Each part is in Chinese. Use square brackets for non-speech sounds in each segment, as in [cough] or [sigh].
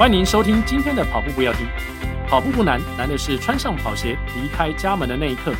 欢迎收听今天的跑步不要停。跑步不难，难的是穿上跑鞋离开家门的那一刻。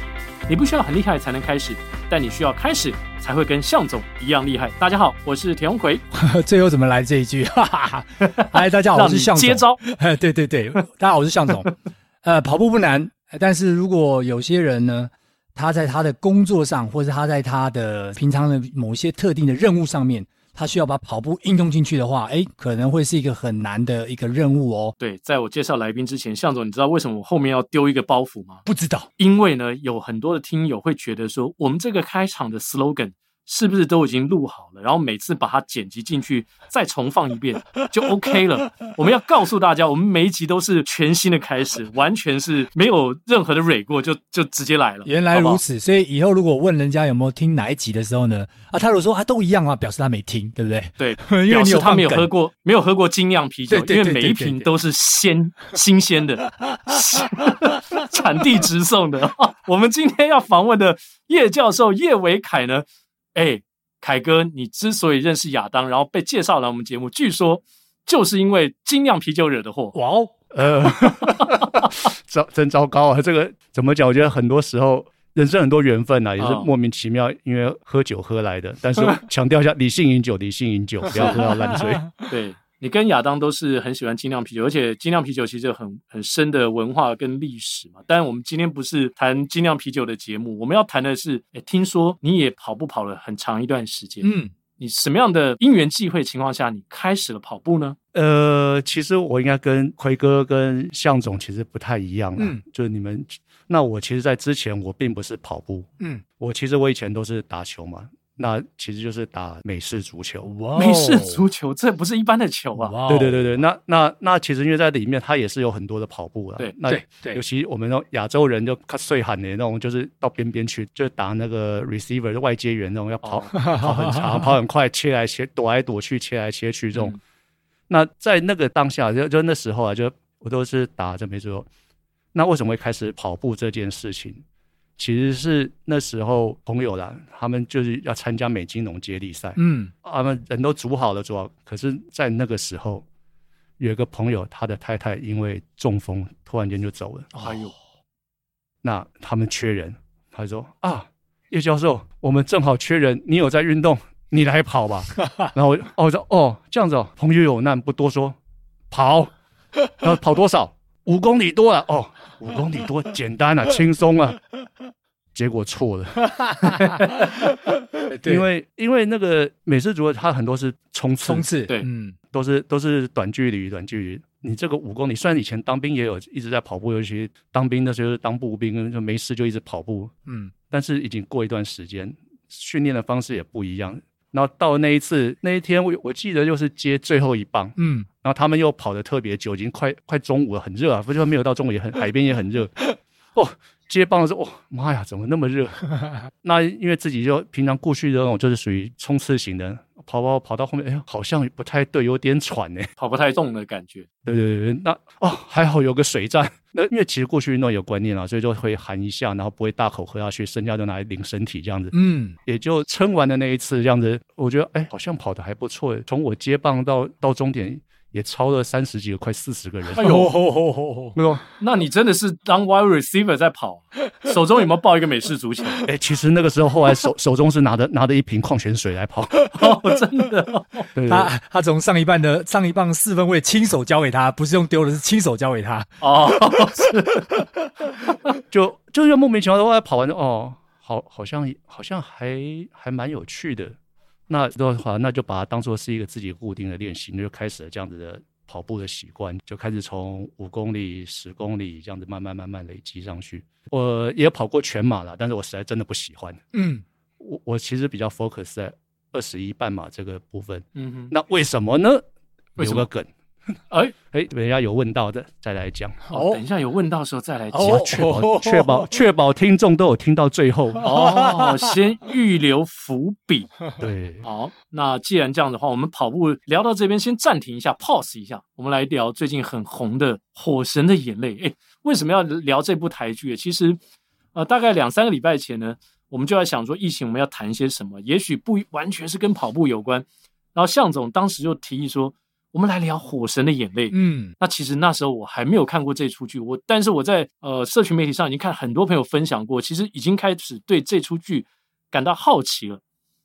你不需要很厉害才能开始，但你需要开始才会跟向总一样厉害。大家好，我是田鸿奎。[laughs] 最后怎么来这一句？哈哈哈。嗨，大家好，我是向总。接招。[laughs] 对对对，大家好，我是向总。[laughs] 呃，跑步不难，但是如果有些人呢，他在他的工作上，或者他在他的平常的某些特定的任务上面。他需要把跑步应用进去的话，哎，可能会是一个很难的一个任务哦。对，在我介绍来宾之前，向总，你知道为什么我后面要丢一个包袱吗？不知道，因为呢，有很多的听友会觉得说，我们这个开场的 slogan。是不是都已经录好了？然后每次把它剪辑进去，再重放一遍就 OK 了。我们要告诉大家，我们每一集都是全新的开始，完全是没有任何的蕊过，就就直接来了。原来如此，好好，所以以后如果问人家有没有听哪一集的时候呢？啊，他如果说啊都一样啊，表示他没听，对不对？[laughs] 对，表示他没有喝过，没有喝过精酿啤酒，因为每一瓶都是鲜新鲜的，产地直送的。[laughs] 我们今天要访问的叶教授叶维凯呢？哎，凯哥，你之所以认识亚当，然后被介绍来我们节目，据说就是因为精酿啤酒惹的祸。哇哦，[laughs] 呃，糟真糟糕啊！这个怎么讲？我觉得很多时候人生很多缘分啊，也是莫名其妙，因为喝酒喝来的。但是 [laughs] 强调一下，理性饮酒，理性饮酒，不要喝到烂醉。[laughs] 对。你跟亚当都是很喜欢精酿啤酒，而且精酿啤酒其实很很深的文化跟历史嘛。当然，我们今天不是谈精酿啤酒的节目，我们要谈的是，诶，听说你也跑步跑了很长一段时间，嗯，你什么样的因缘际会情况下，你开始了跑步呢？呃，其实我应该跟奎哥跟向总其实不太一样，嗯，就是你们，那我其实，在之前我并不是跑步，嗯，我其实我以前都是打球嘛。那其实就是打美式足球，哇，美式足球这不是一般的球啊！对对对对，那那那其实因为在里面，它也是有很多的跑步了。对，那对，尤其我们那种亚洲人就看碎喊的那种，就是到边边去，就打那个 receiver 的外接员那种，要跑跑很长，跑很快，切来切，躲来躲去，切来切去这种。那在那个当下，就就那时候啊，就我都是打这没错。那为什么会开始跑步这件事情？其实是那时候朋友啦，他们就是要参加美金融接力赛，嗯，他们人都组好了，组好。可是，在那个时候，有一个朋友，他的太太因为中风，突然间就走了。哎呦，那他们缺人，他说啊，叶教授，我们正好缺人，你有在运动，你来跑吧。[laughs] 然后我哦我说哦这样子哦，朋友有难不多说，跑，[laughs] 然后跑多少？五公里多了哦，五公里多简单啊，轻松啊。结果错了，[laughs] 因为因为那个美式足球它很多是冲刺，冲刺，对，嗯，都是都是短距离，短距离。你这个五公里，虽然以前当兵也有一直在跑步，尤其当兵的时候当步兵，就没事就一直跑步，嗯，但是已经过一段时间，训练的方式也不一样。然后到那一次那一天，我我记得就是接最后一棒，嗯，然后他们又跑得特别久，已经快快中午了，很热啊，不是说没有到中午也很海边也很热，哦。接棒的时候，哦妈呀，怎么那么热？[laughs] 那因为自己就平常过去的那种，就是属于冲刺型的，跑跑跑到后面，哎呀，好像不太对，有点喘呢，跑不太动的感觉。对对对，那哦还好有个水站，[laughs] 那因为其实过去运动有观念啊，所以就会含一下，然后不会大口喝下去，剩下就拿来淋身体这样子。嗯，也就撑完的那一次这样子，我觉得哎，好像跑得还不错。从我接棒到到终点。也超了三十几个，快四十个人。哎呦，没 [laughs] 有，那你真的是当 wide receiver 在跑，[laughs] 手中有没有抱一个美式足球？哎，其实那个时候后来手 [laughs] 手中是拿着拿着一瓶矿泉水来跑。哦，真的，他他从上一半的上一棒四分位亲手交给他，不是用丢的，是亲手交给他。哦，是，就就是莫名其妙的后来跑完哦，好，好像好像还还蛮有趣的。那的话，那就把它当做是一个自己固定的练习，那就开始了这样子的跑步的习惯，就开始从五公里、十公里这样子慢慢慢慢累积上去。我也跑过全马了，但是我实在真的不喜欢。嗯，我我其实比较 focus 在二十一半马这个部分。嗯哼，那为什么呢？有个梗。哎 [laughs] 哎，等一下有问到的再来讲。哦，等一下有问到的时候再来讲，确保确保 [laughs] 确保听众都有听到最后。哦，先预留伏笔。[laughs] 对，好，那既然这样的话，我们跑步聊到这边先暂停一下，pause 一下，我们来聊最近很红的《火神的眼泪》。哎，为什么要聊这部台剧？其实，呃，大概两三个礼拜前呢，我们就在想说，疫情我们要谈些什么？也许不完全是跟跑步有关。然后向总当时就提议说。我们来聊《火神的眼泪》。嗯，那其实那时候我还没有看过这出剧，我但是我在呃社群媒体上已经看很多朋友分享过，其实已经开始对这出剧感到好奇了。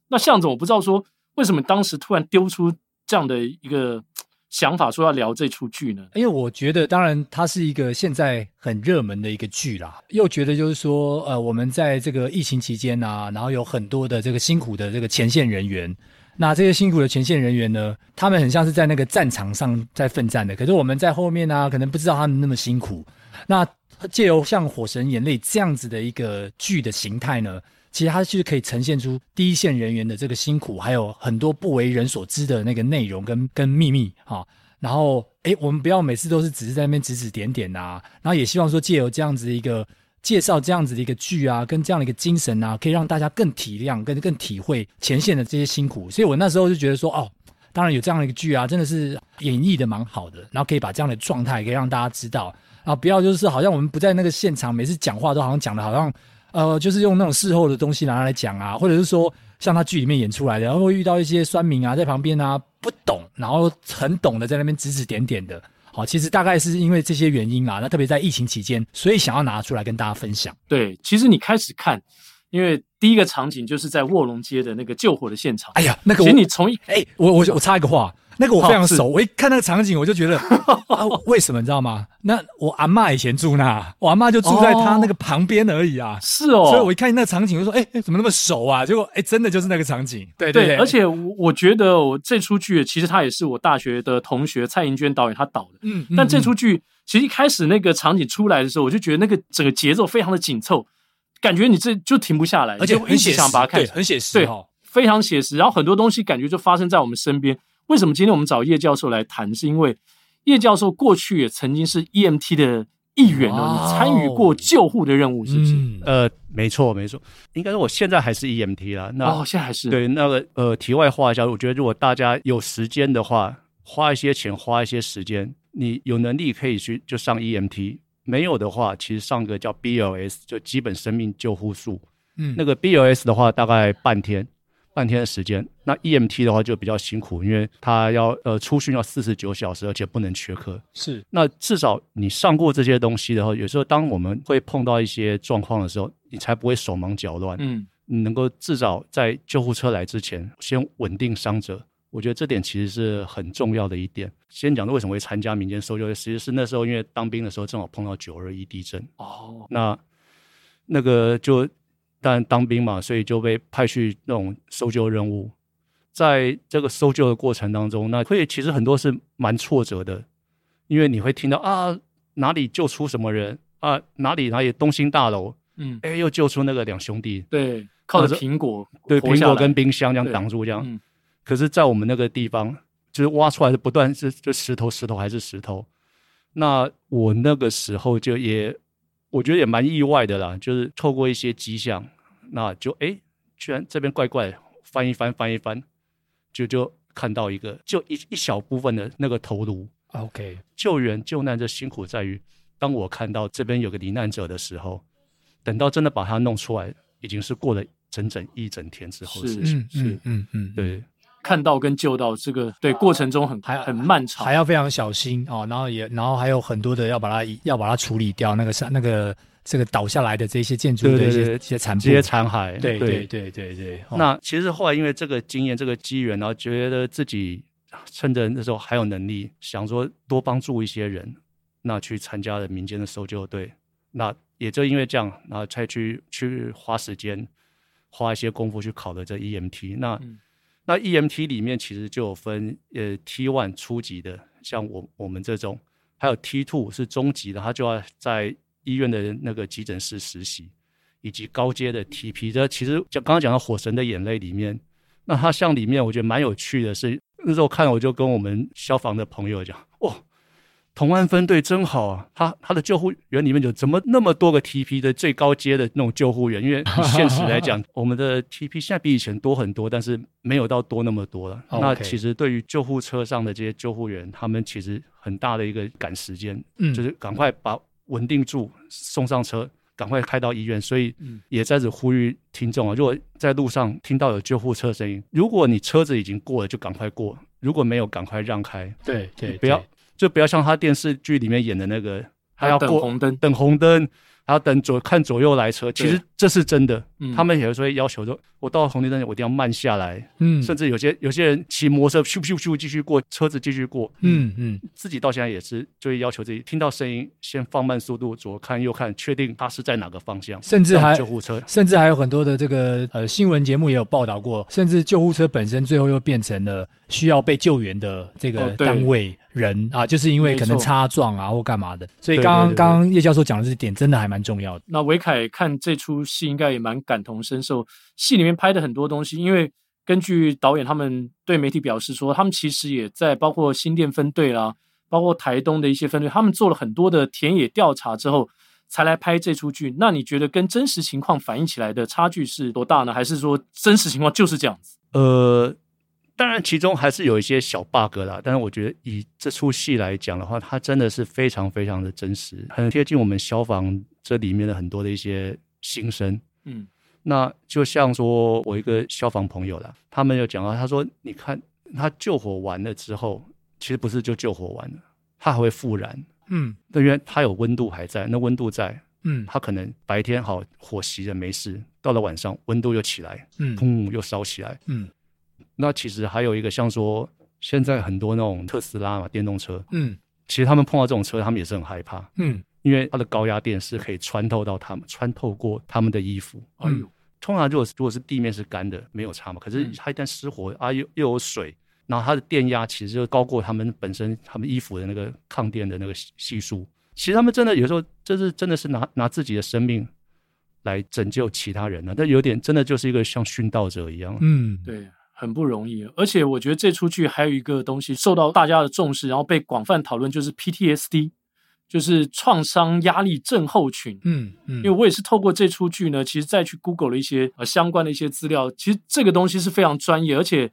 那向总，我不知道说为什么当时突然丢出这样的一个想法，说要聊这出剧呢？因为我觉得，当然它是一个现在很热门的一个剧啦，又觉得就是说，呃，我们在这个疫情期间啊，然后有很多的这个辛苦的这个前线人员。那这些辛苦的前线人员呢，他们很像是在那个战场上在奋战的，可是我们在后面呢、可能不知道他们那么辛苦。那借由像《火神眼泪》这样子的一个剧的形态呢，其实它就是可以呈现出第一线人员的这个辛苦，还有很多不为人所知的那个内容跟跟秘密啊。然后，诶，我们不要每次都是只是在那边指指点点啊。然后也希望说借由这样子一个。介绍这样子的一个剧啊，跟这样的一个精神啊，可以让大家更体谅、更更体会前线的这些辛苦。所以我那时候就觉得说，哦，当然有这样的一个剧啊，真的是演绎的蛮好的，然后可以把这样的状态可以让大家知道，啊不要就是好像我们不在那个现场，每次讲话都好像讲的好像，呃，就是用那种事后的东西拿来讲啊，或者是说像他剧里面演出来的，然后会遇到一些酸民啊在旁边啊不懂，然后很懂的在那边指指点点的。好，其实大概是因为这些原因啊，那特别在疫情期间，所以想要拿出来跟大家分享。对，其实你开始看，因为第一个场景就是在卧龙街的那个救火的现场。哎呀，那个，其实你从一，哎，我我我插一个话。那个我非常熟，我一看那个场景，我就觉得 [laughs] 啊，为什么你知道吗？那我阿嬷以前住那，我阿嬷就住在他那个旁边而已啊。是哦，所以我一看那个场景，就说，哎、欸，怎么那么熟啊？结果，哎、欸，真的就是那个场景。对对对，而且我觉得我这出剧其实他也是我大学的同学蔡银娟导演他导的。嗯，但这出剧其实一开始那个场景出来的时候，我就觉得那个整个节奏非常的紧凑，感觉你这就停不下来，而且很写实，把它看对，很写实，对，非常写实。然后很多东西感觉就发生在我们身边。为什么今天我们找叶教授来谈？是因为叶教授过去也曾经是 EMT 的一员哦，你参与过救护的任务，是不是？嗯、呃，没错，没错，应该说我现在还是 EMT 啦。那哦，现在还是对那个呃，题外话一下，我觉得如果大家有时间的话，花一些钱，花一些时间，你有能力可以去就上 EMT，没有的话，其实上个叫 BLS，就基本生命救护术。嗯，那个 BLS 的话，大概半天。半天的时间，那 EMT 的话就比较辛苦，因为他要呃出训要四十九小时，而且不能缺课。是，那至少你上过这些东西的话，有时候当我们会碰到一些状况的时候，你才不会手忙脚乱。嗯，你能够至少在救护车来之前先稳定伤者，我觉得这点其实是很重要的一点。先讲的为什么会参加民间搜救，其实是那时候因为当兵的时候正好碰到九二一地震。哦，那那个就。但当兵嘛，所以就被派去那种搜救任务。在这个搜救的过程当中，那会其实很多是蛮挫折的，因为你会听到啊哪里救出什么人啊，哪里哪里东兴大楼，嗯，哎又救出那个两兄弟，对，靠着苹果，对，苹果跟冰箱这样挡住这样。嗯，可是，在我们那个地方，就是挖出来的不断是就石头石头还是石头。那我那个时候就也我觉得也蛮意外的啦，就是透过一些迹象。那就哎，居然这边怪怪，翻一翻翻一翻，就就看到一个，就一一小部分的那个头颅。OK，救援救难的辛苦在于，当我看到这边有个罹难者的时候，等到真的把他弄出来，已经是过了整整一整天之后的事情。是，嗯嗯嗯，对，看到跟救到这个对过程中很还很漫长，还要非常小心哦，然后也然后还有很多的要把它要把它处理掉，那个是那个。这个倒下来的这些建筑的一些一些残这些残骸，对对对对对。那其实后来因为这个经验、这个机缘，然后觉得自己趁着那时候还有能力，想说多帮助一些人，那去参加了民间的搜救队。那也就因为这样，然后才去去花时间，花一些功夫去考的这 EMT。那、嗯、那 EMT 里面其实就有分呃 T one 初级的，像我我们这种，还有 T two 是中级的，他就要在。医院的那个急诊室实习，以及高阶的 TP，这其实就刚刚讲到《火神的眼泪》里面，那它像里面我觉得蛮有趣的是，那时候看我就跟我们消防的朋友讲，哦，同安分队真好啊，他他的救护员里面有怎么那么多个 TP 的最高阶的那种救护员？因为现实来讲，[laughs] 我们的 TP 现在比以前多很多，但是没有到多那么多了。那其实对于救护车上的这些救护员，他们其实很大的一个赶时间，嗯，就是赶快把。稳定住，送上车，赶快开到医院。所以也在此呼吁听众啊，如果在路上听到有救护车声音，如果你车子已经过了，就赶快过；如果没有赶快让开，对对，不要就不要像他电视剧里面演的那个，还要等红灯，等红灯。还要等左看左右来车，其实这是真的。他们有时候会要求说，我到红绿灯我一定要慢下来。嗯，甚至有些有些人骑摩托车咻咻咻继续过，车子继续过。嗯嗯，自己到现在也是就会要求自己，听到声音先放慢速度，左看右看，确定他是在哪个方向。甚至还救护车，甚至还有很多的这个呃新闻节目也有报道过，甚至救护车本身最后又变成了需要被救援的这个单位。人啊，就是因为可能擦撞啊或干嘛的，所以刚刚刚刚叶教授讲的这点真的还蛮重要的。那维凯看这出戏应该也蛮感同身受，戏里面拍的很多东西，因为根据导演他们对媒体表示说，他们其实也在包括新店分队啦，包括台东的一些分队，他们做了很多的田野调查之后才来拍这出剧。那你觉得跟真实情况反映起来的差距是多大呢？还是说真实情况就是这样子？呃。当然，其中还是有一些小 bug 啦。但是我觉得以这出戏来讲的话，它真的是非常非常的真实，很贴近我们消防这里面的很多的一些心声。嗯，那就像说我一个消防朋友啦，他们有讲到，他说：“你看，他救火完了之后，其实不是就救火完了，他还会复燃。嗯，因为他有温度还在，那温度在，嗯，他可能白天好火熄了没事，到了晚上温度又起来，嗯，砰又烧起来，嗯。”那其实还有一个像说，现在很多那种特斯拉嘛，电动车，嗯，其实他们碰到这种车，他们也是很害怕，嗯，因为它的高压电是可以穿透到他们，穿透过他们的衣服，哎呦，通常如果如果是地面是干的，没有差嘛，可是它一旦失火啊，又又有水，然后它的电压其实就高过他们本身他们衣服的那个抗电的那个系数，其实他们真的有时候这是真的是拿拿自己的生命来拯救其他人呢，但有点真的就是一个像殉道者一样，嗯，对。很不容易，而且我觉得这出剧还有一个东西受到大家的重视，然后被广泛讨论，就是 PTSD，就是创伤压力症候群。嗯嗯，因为我也是透过这出剧呢，其实再去 Google 了一些呃相关的一些资料，其实这个东西是非常专业，而且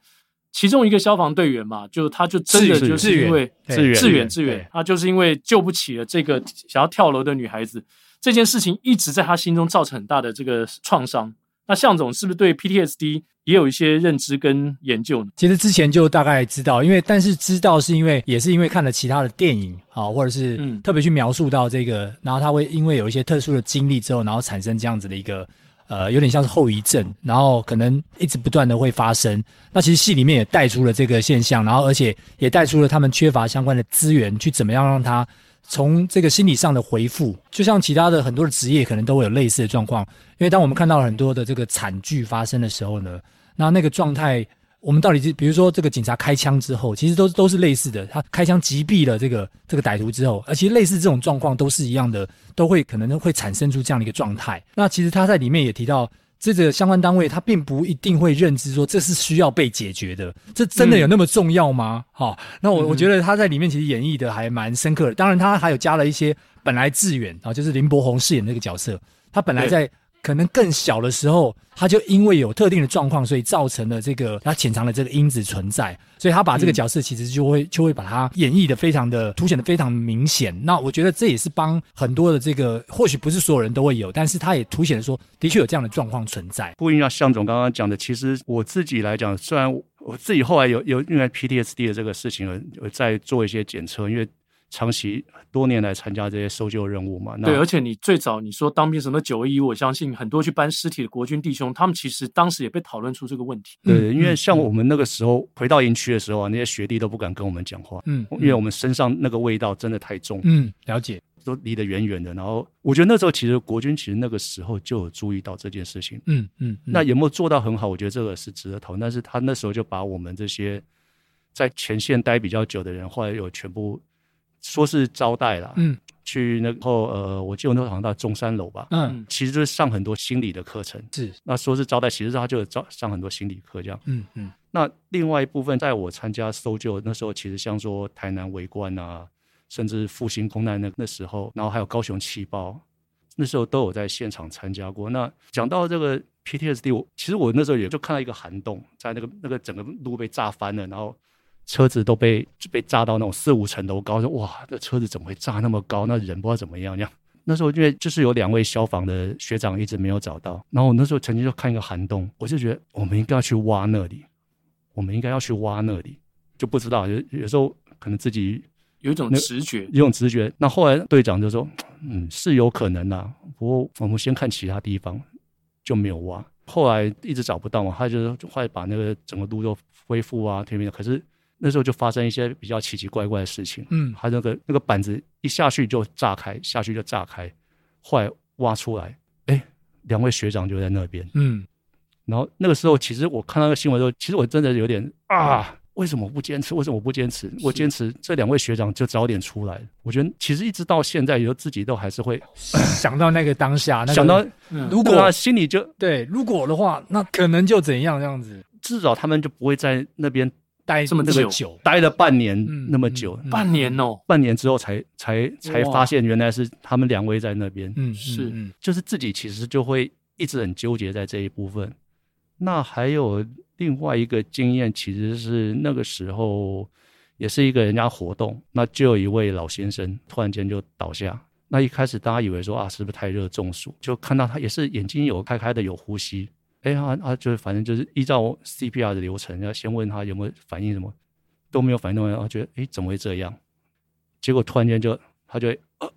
其中一个消防队员嘛，就他就真的就是因为志愿志愿志愿，他就是因为救不起了这个想要跳楼的女孩子，这件事情一直在他心中造成很大的这个创伤。那向总是不是对 PTSD 也有一些认知跟研究呢？其实之前就大概知道，因为但是知道是因为也是因为看了其他的电影啊，或者是特别去描述到这个，嗯、然后他会因为有一些特殊的经历之后，然后产生这样子的一个呃，有点像是后遗症，然后可能一直不断的会发生。那其实戏里面也带出了这个现象，然后而且也带出了他们缺乏相关的资源，去怎么样让他。从这个心理上的回复，就像其他的很多的职业，可能都会有类似的状况。因为当我们看到很多的这个惨剧发生的时候呢，那那个状态，我们到底是比如说这个警察开枪之后，其实都都是类似的。他开枪击毙了这个这个歹徒之后，而其实类似这种状况都是一样的，都会可能会产生出这样的一个状态。那其实他在里面也提到。这个相关单位他并不一定会认知说这是需要被解决的，这真的有那么重要吗？好、嗯哦，那我我觉得他在里面其实演绎的还蛮深刻的。当然，他还有加了一些本来志远啊，就是林柏宏饰演那个角色，他本来在。可能更小的时候，他就因为有特定的状况，所以造成了这个他潜藏的这个因子存在，所以他把这个角色其实就会就会把它演绎的非常的凸显的非常明显。那我觉得这也是帮很多的这个，或许不是所有人都会有，但是他也凸显说，的确有这样的状况存在。呼应到向总刚刚讲的，其实我自己来讲，虽然我自己后来有有因为 PTSD 的这个事情而而在做一些检测，因为。长期多年来参加这些搜救任务嘛，对，而且你最早你说当兵什么九二一，我相信很多去搬尸体的国军弟兄，他们其实当时也被讨论出这个问题。对，因为像我们那个时候回到营区的时候啊，那些学弟都不敢跟我们讲话，嗯，因为我们身上那个味道真的太重，嗯，了解，都离得远远的。然后我觉得那时候其实国军其实那个时候就有注意到这件事情，嗯嗯，那有没有做到很好？我觉得这个是值得讨论。但是他那时候就把我们这些在前线待比较久的人，后来有全部。说是招待啦，嗯，去那个呃，我记得那时候好像到中山楼吧，嗯，其实就是上很多心理的课程，是。那说是招待，其实他就招上很多心理课这样，嗯嗯。那另外一部分，在我参加搜救那时候，其实像说台南围观啊，甚至复兴空难那那时候，然后还有高雄气爆，那时候都有在现场参加过。那讲到这个 PTSD，我其实我那时候也就看到一个涵洞，在那个那个整个路被炸翻了，然后。车子都被就被炸到那种四五层楼高，说哇，这车子怎么会炸那么高？那人不知道怎么样这样。那时候因为就是有两位消防的学长一直没有找到，然后我那时候曾经就看一个涵洞，我就觉得我们应该要去挖那里，我们应该要去挖那里。就不知道，有有时候可能自己有一种直觉，有一种直觉。那后来队长就说：“嗯，是有可能的，不过我们先看其他地方，就没有挖。后来一直找不到嘛，他就后来把那个整个路都恢复啊，天边。可是那时候就发生一些比较奇奇怪怪的事情。嗯，他那个那个板子一下去就炸开，下去就炸开，后来挖出来，哎，两位学长就在那边。嗯。”然后那个时候，其实我看到那个新闻的时候，其实我真的有点啊，为什么不坚持？为什么我不坚持？我坚持这两位学长就早点出来。我觉得其实一直到现在，有自己都还是会想到那个当下，[laughs] 那个、想到如果心里就对，如果的话，那可能就怎样这样子？至少他们就不会在那边待这么久，待了半年那么久，嗯嗯、半年哦，半年之后才才才发现原来是他们两位在那边。嗯，是，就是自己其实就会一直很纠结在这一部分。那还有另外一个经验，其实是那个时候也是一个人家活动，那就有一位老先生突然间就倒下。那一开始大家以为说啊，是不是太热中暑？就看到他也是眼睛有开开的，有呼吸。哎他他，就是反正就是依照 CPR 的流程，要先问他有没有反应，什么都没有反应，然后觉得哎，怎么会这样？结果突然间就他就呃，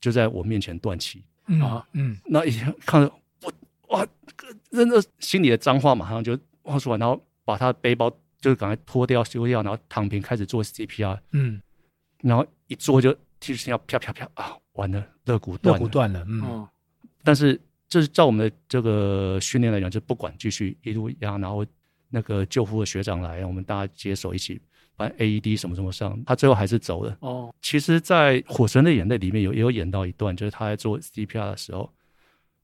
就在我面前断气。嗯啊，嗯，那一看着我哇。真的心里的脏话马上就冒出来，然后把他的背包就是赶快脱掉、修掉，然后躺平开始做 CPR。嗯，然后一做就听声要啪啪啪啊，完了，肋骨断了，肋骨断了。嗯，但是这是照我们的这个训练来讲，就不管继续一路压，然后那个救护的学长来，我们大家接手一起把 AED 什么什么上，他最后还是走了。哦，其实，在《火神的眼泪》里面有也有演到一段，就是他在做 CPR 的时候。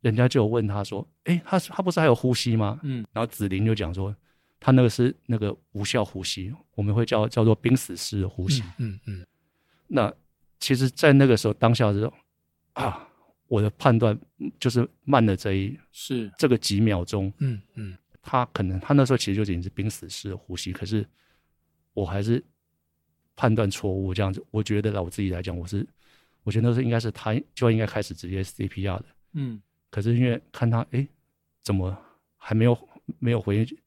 人家就有问他说：“哎，他他不是还有呼吸吗？”嗯，然后紫菱就讲说：“他那个是那个无效呼吸，我们会叫叫做濒死式的呼吸。嗯”嗯嗯。那其实，在那个时候当下的时候啊，我的判断就是慢了这一是这个几秒钟。嗯嗯。他可能他那时候其实就已经是濒死式的呼吸，可是我还是判断错误这样子。我觉得，我自己来讲，我是我觉得那时候应该是他就应该开始直接 CPR 的。嗯。可是因为看他哎，怎么还没有没有回应？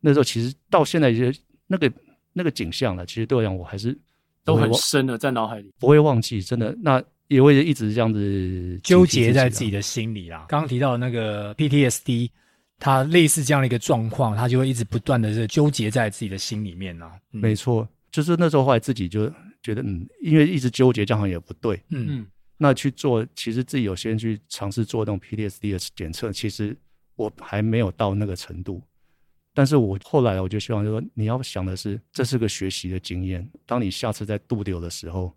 那时候其实到现在也那个那个景象了，其实对我来讲我还是都很深的在脑海里，不会忘记。真的，那也会一直这样子纠结在自己的心里啦。刚刚提到的那个 PTSD，它类似这样的一个状况，它就会一直不断的是纠结在自己的心里面呢。嗯、没错，就是那时候后来自己就觉得，嗯，因为一直纠结这样好像也不对，嗯。嗯那去做，其实自己有先去尝试做那种 PTSD 的检测，其实我还没有到那个程度。但是我后来我就希望，就说你要想的是，这是个学习的经验。当你下次在渡流的时候，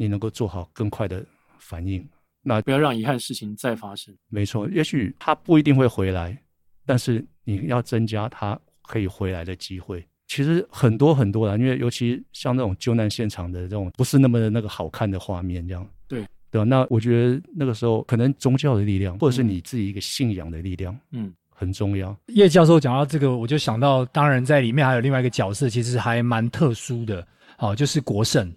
你能够做好更快的反应，那不要让遗憾事情再发生。没错，也许他不一定会回来，但是你要增加他可以回来的机会。其实很多很多啦，因为尤其像那种救难现场的这种，不是那么的那个好看的画面，这样。对对，那我觉得那个时候可能宗教的力量，或者是你自己一个信仰的力量，嗯，很重要。叶教授讲到这个，我就想到，当然在里面还有另外一个角色，其实还蛮特殊的，哦，就是国胜。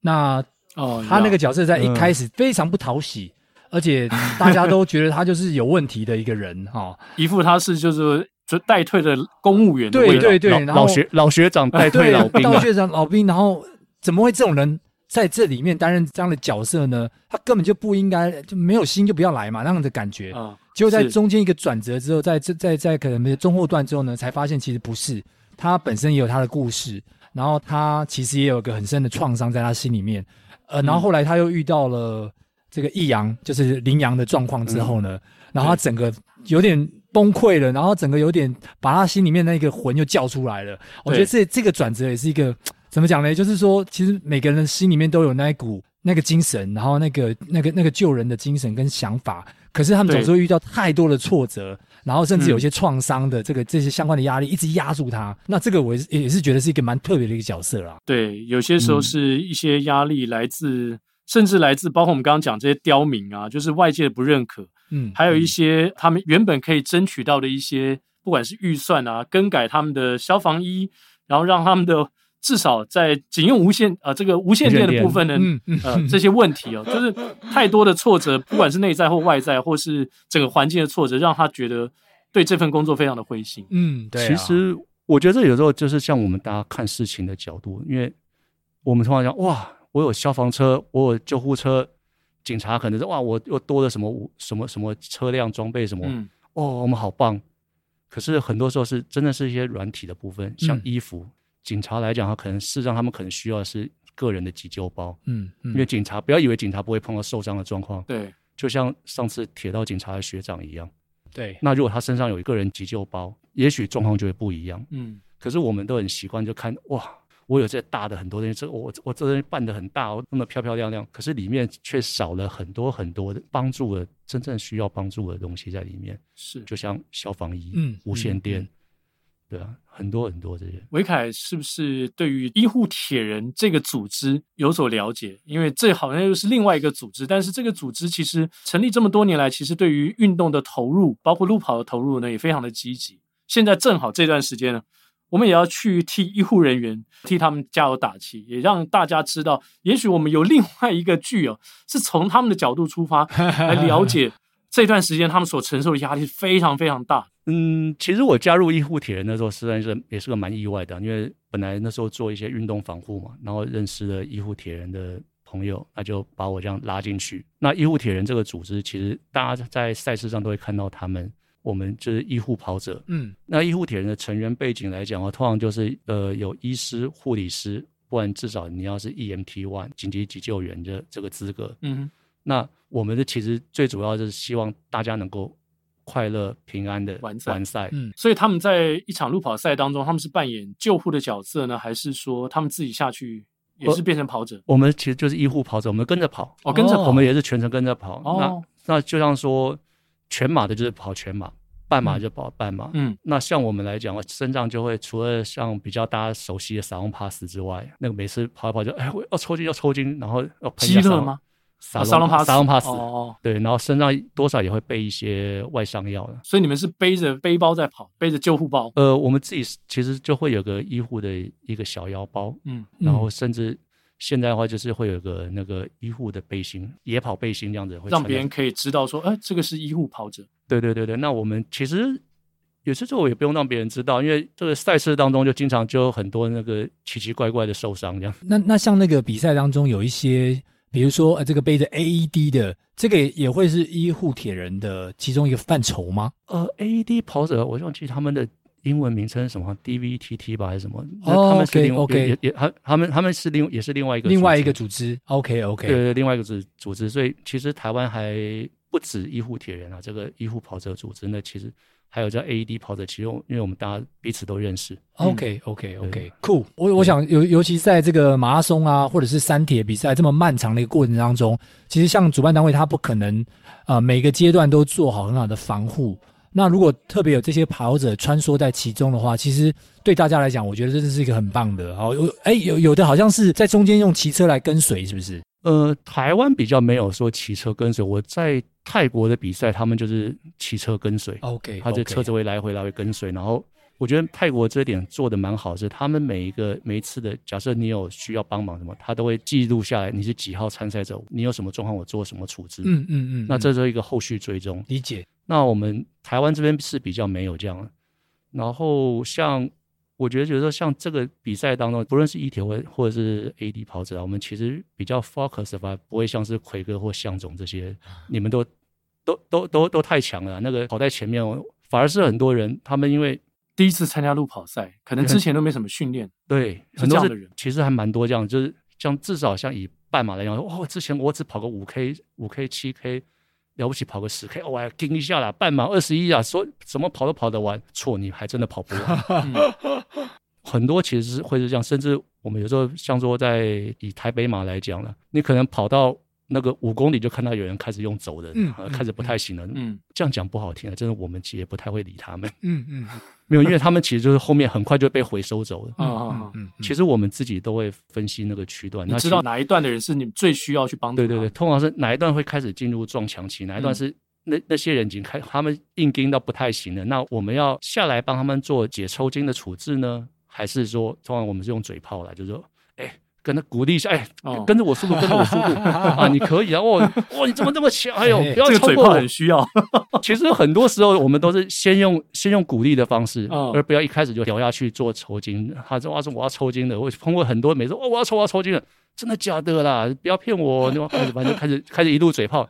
那哦，他那个角色在一开始非常不讨喜，嗯、而且大家都觉得他就是有问题的一个人，[laughs] 哈、哦，一副他是就是。就代退的公务员的，对对对，老学老学长代退老兵，老学长老兵，然后怎么会这种人在这里面担任这样的角色呢？他根本就不应该，就没有心就不要来嘛，那样的感觉。啊，结果在中间一个转折之后，在在在在可能中后段之后呢，才发现其实不是，他本身也有他的故事，然后他其实也有个很深的创伤在他心里面。呃，然后后来他又遇到了这个易阳，就是羚羊的状况之后呢，然后他整个有点。崩溃了，然后整个有点把他心里面那个魂又叫出来了。我觉得这这个转折也是一个怎么讲呢？就是说，其实每个人心里面都有那一股那个精神，然后那个那个那个救人的精神跟想法。可是他们总是会遇到太多的挫折，然后甚至有些创伤的这个这些相关的压力一直压住他。那这个我也是觉得是一个蛮特别的一个角色啦。对，有些时候是一些压力来自，甚至来自包括我们刚刚讲这些刁民啊，就是外界的不认可。嗯，还有一些他们原本可以争取到的一些，不管是预算啊，更改他们的消防衣，然后让他们的至少在仅用无线呃这个无线电的部分呢，嗯嗯、呃这些问题哦，[laughs] 就是太多的挫折，不管是内在或外在，或是整个环境的挫折，让他觉得对这份工作非常的灰心。嗯，对、啊。其实我觉得这有时候就是像我们大家看事情的角度，因为我们通常讲哇，我有消防车，我有救护车，警察可能是哇，我又多了什么什么什么车辆装备什么，嗯、哦，我们好棒。可是很多时候是真的是一些软体的部分，像衣服，嗯、警察来讲，他可能事实上他们可能需要的是个人的急救包，嗯，嗯，因为警察不要以为警察不会碰到受伤的状况，对，就像上次铁道警察的学长一样，对，那如果他身上有一个人急救包，也许状况就会不一样，嗯，可是我们都很习惯就看哇。我有这大的很多东西，这我我这东西办的很大，我那么漂漂亮亮，可是里面却少了很多很多的帮助的真正需要帮助的东西在里面。是，就像消防衣、嗯，无线电，嗯、对啊，很多很多这些。维凯是不是对于医护铁人这个组织有所了解？因为这好像又是另外一个组织，但是这个组织其实成立这么多年来，其实对于运动的投入，包括路跑的投入呢，也非常的积极。现在正好这段时间呢。我们也要去替医护人员替他们加油打气，也让大家知道，也许我们有另外一个剧哦，是从他们的角度出发来了解这段时间他们所承受的压力是非常非常大。嗯，其实我加入医护铁人的时候，实际上也是个蛮意外的，因为本来那时候做一些运动防护嘛，然后认识了医护铁人的朋友，那就把我这样拉进去。那医护铁人这个组织，其实大家在赛事上都会看到他们。我们就是医护跑者，嗯，那医护铁人的成员背景来讲的话，通常就是呃有医师、护理师，不然至少你要是 EMT one 紧急急救员的这个资格，嗯哼，那我们的其实最主要就是希望大家能够快乐平安的完赛，完赛，嗯，所以他们在一场路跑赛当中，他们是扮演救护的角色呢，还是说他们自己下去也是变成跑者？我，我们其实就是医护跑者，我们跟着跑，哦，跟着跑，我们也是全程跟着跑，哦，那那就像说。全马的就是跑全马，半马就跑半马。嗯，那像我们来讲，身上就会除了像比较大家熟悉的撒隆帕斯之外，那个每次跑一跑就哎，我要抽筋要抽筋，然后要喷一下吗？撒隆帕斯，撒隆帕斯。哦，对，然后身上多少也会备一些外伤药的。所以你们是背着背包在跑，背着救护包？呃，我们自己其实就会有个医护的一个小腰包。嗯，然后甚至。现在的话，就是会有个那个医护的背心，野跑背心这样子，会让别人可以知道说，哎，这个是医护跑者。对对对对，那我们其实有些时候也不用让别人知道，因为这个赛事当中就经常就有很多那个奇奇怪怪的受伤这样。那那像那个比赛当中有一些，比如说呃，这个背着 AED 的，这个也会是医护铁人的其中一个范畴吗？呃，AED 跑者，我忘记他们的。英文名称是什么？DVTT 吧，还是什么？哦，他们是另 OK，也也他他们他们是另也是另外一个另外一个组织。OK OK，对对，另外一个组组织。所以其实台湾还不止医护铁人啊，这个医护跑者组织呢，其实还有叫 AED 跑者，其中因为我们大家彼此都认识。OK OK OK，酷。我我想尤尤其在这个马拉松啊，或者是三铁比赛这么漫长的一个过程当中，其实像主办单位他不可能啊、呃、每个阶段都做好很好的防护。那如果特别有这些跑者穿梭在其中的话，其实对大家来讲，我觉得这是一个很棒的。好，有哎有有的好像是在中间用骑车来跟随，是不是？呃，台湾比较没有说骑车跟随。我在泰国的比赛，他们就是骑车跟随。OK，他这车子会来回来回跟随。然后我觉得泰国这点做的蛮好，是他们每一个每一次的，假设你有需要帮忙什么，他都会记录下来，你是几号参赛者，你有什么状况，我做什么处置。嗯嗯嗯。那这是一个后续追踪。理解。那我们台湾这边是比较没有这样，然后像我觉得，觉得说像这个比赛当中，不论是一铁或或者是 AD 跑者啊，我们其实比较 focus 吧，不会像是奎哥或向总这些，你们都都都都都太强了。那个跑在前面，反而是很多人，他们因为第一次参加路跑赛，可能之前都没什么训练，对，很多的人其实还蛮多这样，就是像至少像以半马来讲，哦，之前我只跑个五 K、五 K、七 K。了不起，跑个十 K，我还盯一下啦。半马二十一啊，说怎么跑都跑得完，错，你还真的跑不完。嗯、[laughs] 很多其实是会是这样，甚至我们有时候像说在以台北马来讲了，你可能跑到。那个五公里就看到有人开始用走的，嗯，开始不太行了。嗯，这样讲不好听啊，真的我们其实也不太会理他们。嗯嗯，没有，因为他们其实就是后面很快就被回收走了。[laughs] 啊啊嗯，其实我们自己都会分析那个区段，你知道哪一段的人是你最需要去帮助？对对对，通常是哪一段会开始进入撞墙期，哪一段是那那些人已经开，他们硬盯到不太行了。那我们要下来帮他们做解抽筋的处置呢，还是说通常我们是用嘴炮来，就是说，哎。跟他鼓励一下，哎，跟着我速度，跟着我速度 [laughs] 啊，你可以啊！哇哇，你怎么这么强？哎呦，不要超过我。这个嘴炮很需要。[laughs] 其实很多时候我们都是先用先用鼓励的方式，而不要一开始就掉下去做抽筋。他说：“我说我要抽筋的。”我碰过很多，每次哦，我要抽，我要抽筋了，真的假的啦？不要骗我！然后开始反正开始开始一路嘴炮，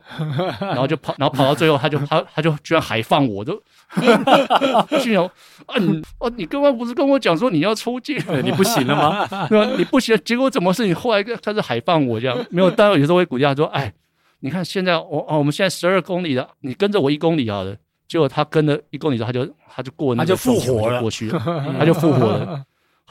然后就跑，然后跑到最后，他就他他就居然还放我，都。[laughs] 心想啊，你哦，你刚刚不是跟我讲说你要抽筋，你不行了吗？[laughs] 对吧？你不行，结果怎么是你后来开始还放我这样？没有，当然有时候会鼓励他说，哎，你看现在我哦，我们现在十二公里了，你跟着我一公里好了。结果他跟了一公里之后，他就他就过那个，他就复活了，过去了，他就复活了。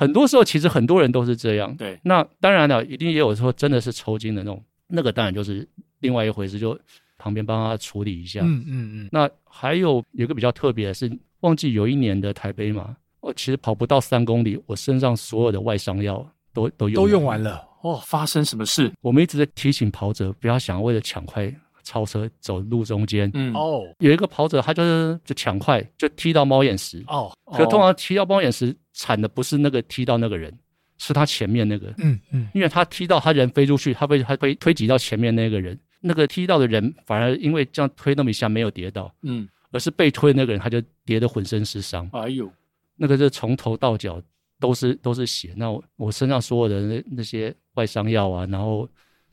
很多时候其实很多人都是这样。对，那当然了，一定也有时候真的是抽筋的那种，那个当然就是另外一回事，就。旁边帮他处理一下。嗯嗯嗯。那还有有一个比较特别的是，忘记有一年的台北嘛，我其实跑不到三公里，我身上所有的外伤药都都用都用完了。哦，发生什么事？我们一直在提醒跑者不要想为了抢快超车走路中间。嗯哦。有一个跑者他就是就抢快就踢到猫眼石。哦。可通常踢到猫眼石惨的不是那个踢到那个人，是他前面那个。嗯嗯。因为他踢到他人飞出去，他被他被推挤到前面那个人。那个踢到的人反而因为这样推那么一下没有跌倒，嗯，而是被推的那个人他就跌得浑身是伤。哎呦，那个是从头到脚都是都是血。那我我身上所有的那那些外伤药啊，然后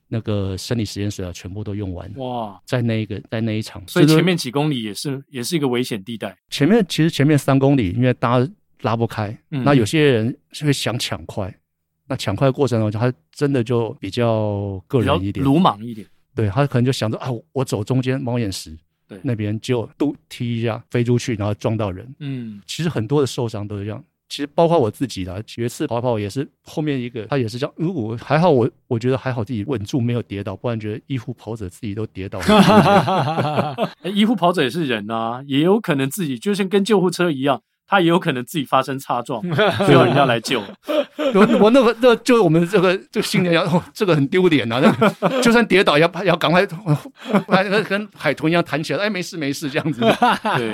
那个生理实验水啊，全部都用完。哇，在那一个在那一场，所以前面几公里也是也是一个危险地带。前面其实前面三公里，因为大家拉不开，嗯，那有些人是会想抢快，那抢快的过程中，他真的就比较个人一点，鲁莽一点。对，他可能就想着啊，我走中间猫眼石，对，那边就都踢一下飞出去，然后撞到人。嗯，其实很多的受伤都是这样。其实包括我自己啦，有一次跑跑也是后面一个，他也是这样。如果还好我，我觉得还好自己稳住没有跌倒，不然觉得医护跑者自己都跌倒了。[laughs] 医护跑者也是人啊，也有可能自己就像跟救护车一样。他也有可能自己发生擦撞，[laughs] 需要人家来救。[laughs] 我我那个那就我们这个这个新年要、哦，这个很丢脸呐、啊。就算跌倒，要要赶快，跟跟海豚一样弹起来。哎，没事没事，这样子。对，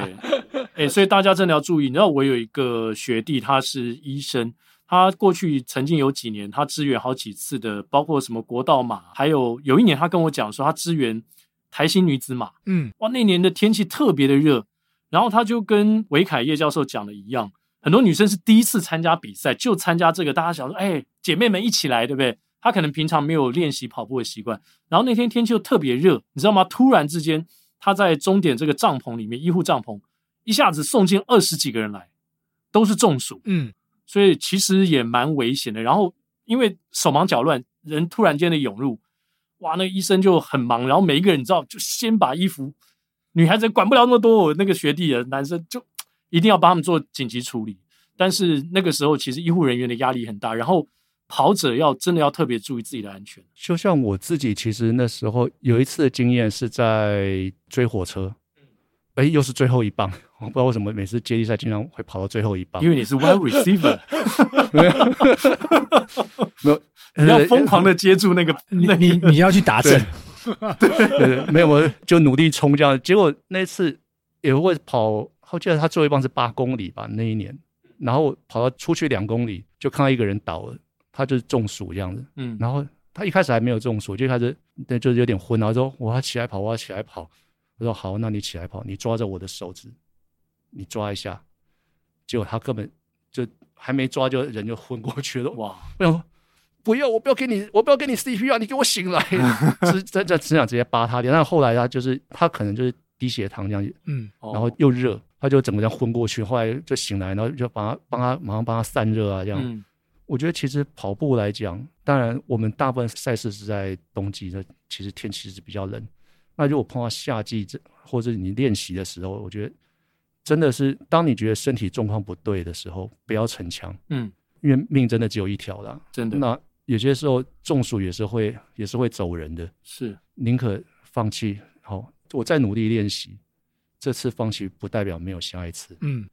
哎、欸，所以大家真的要注意。你知道，我有一个学弟，他是医生，他过去曾经有几年，他支援好几次的，包括什么国道马，还有有一年他跟我讲说，他支援台新女子马。嗯，哇，那年的天气特别的热。然后他就跟维凯叶教授讲的一样，很多女生是第一次参加比赛，就参加这个，大家想说，哎，姐妹们一起来，对不对？她可能平常没有练习跑步的习惯，然后那天天气又特别热，你知道吗？突然之间，她在终点这个帐篷里面，医护帐篷一下子送进二十几个人来，都是中暑，嗯，所以其实也蛮危险的。然后因为手忙脚乱，人突然间的涌入，哇，那个医生就很忙，然后每一个人你知道，就先把衣服。女孩子管不了那么多，我那个学弟的男生就一定要帮他们做紧急处理。但是那个时候，其实医护人员的压力很大，然后跑者要真的要特别注意自己的安全。就像我自己，其实那时候有一次的经验是在追火车，哎，又是最后一棒，[laughs] 我不知道为什么每次接力赛经常会跑到最后一棒，因为你是 wide receiver，[laughs] 没有，[laughs] 你要疯狂的接住那个，那你你要去打针。对，对，对，没有，我就努力冲这样。结果那次也会跑，我记得他最后一棒是八公里吧，那一年。然后跑到出去两公里，就看到一个人倒了，他就是中暑这样子。嗯，然后他一开始还没有中暑，就开始对，就是有点昏，然后说我要起来跑，我要起来跑。我说好，那你起来跑，你抓着我的手指，你抓一下。结果他根本就还没抓，就人就昏过去了。哇！我想说。不要，我不要给你，我不要给你 CPR，你给我醒来！[laughs] 只真的只想直接扒他脸，但后来他就是他可能就是低血糖这样，嗯，然后又热，他就整个人昏过去，后来就醒来，然后就帮他帮他马上帮他散热啊，这样。嗯、我觉得其实跑步来讲，当然我们大部分赛事是在冬季，那其实天气是比较冷。那如果碰到夏季这或者你练习的时候，我觉得真的是当你觉得身体状况不对的时候，不要逞强，嗯，因为命真的只有一条了，真的。那有些时候中暑也是会也是会走人的，是宁可放弃。好，我再努力练习，这次放弃不代表没有下一次。嗯，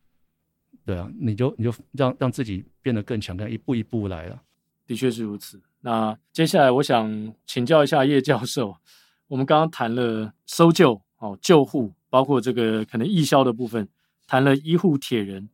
对啊，你就你就让让自己变得更强，更一步一步来了。的确是如此。那接下来我想请教一下叶教授，我们刚刚谈了搜救、哦救护，包括这个可能义消的部分，谈了医护铁人，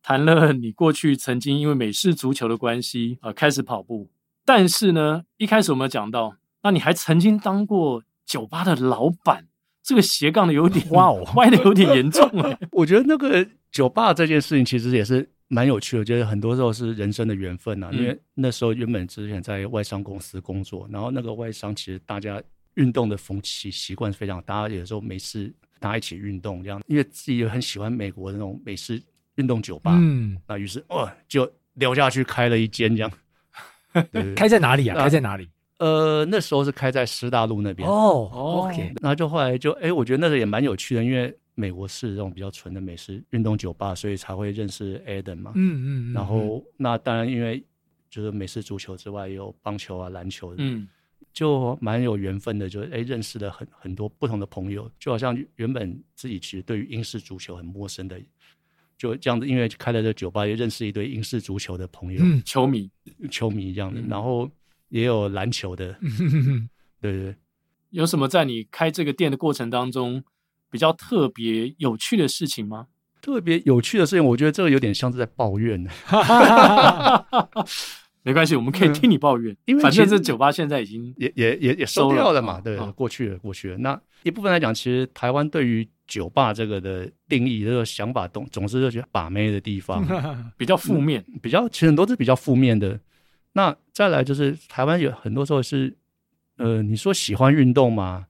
谈了你过去曾经因为美式足球的关系啊、呃、开始跑步。但是呢，一开始我们讲到，那你还曾经当过酒吧的老板，这个斜杠的有点哇哦，歪的有点严重 [laughs] 哎。我觉得那个酒吧这件事情其实也是蛮有趣的，我觉得很多时候是人生的缘分啊。嗯、因为那时候原本之前在外商公司工作，然后那个外商其实大家运动的风气习惯非常，大家有时候没事大家一起运动这样，因为自己也很喜欢美国的那种美式运动酒吧，嗯，那于是哦就聊下去开了一间这样。对开在哪里啊？开在哪里？呃，那时候是开在师大路那边哦。OK，然后就后来就哎，我觉得那时候也蛮有趣的，因为美国是这种比较纯的美式运动酒吧，所以才会认识 Adam 嘛。嗯嗯。然后那当然，因为就是美式足球之外，也有棒球啊、篮球的，嗯，就蛮有缘分的，就哎认识了很很多不同的朋友，就好像原本自己其实对于英式足球很陌生的，就这样子，因为开了这酒吧，也认识一堆英式足球的朋友，嗯，球迷，球迷这样的，然后。也有篮球的，对对对。有什么在你开这个店的过程当中比较特别有趣的事情吗？特别有趣的事情，我觉得这个有点像是在抱怨呢。[laughs] 没关系，我们可以听你抱怨，因为反正这酒吧现在已经也也也也收掉了嘛。对，过去了过去了。那一部分来讲，其实台湾对于酒吧这个的定义，这个想法总总是就觉得把妹的地方 [laughs] 比较负面，比较其实很多是比较负面的。那再来就是台湾有很多时候是，呃，你说喜欢运动吗？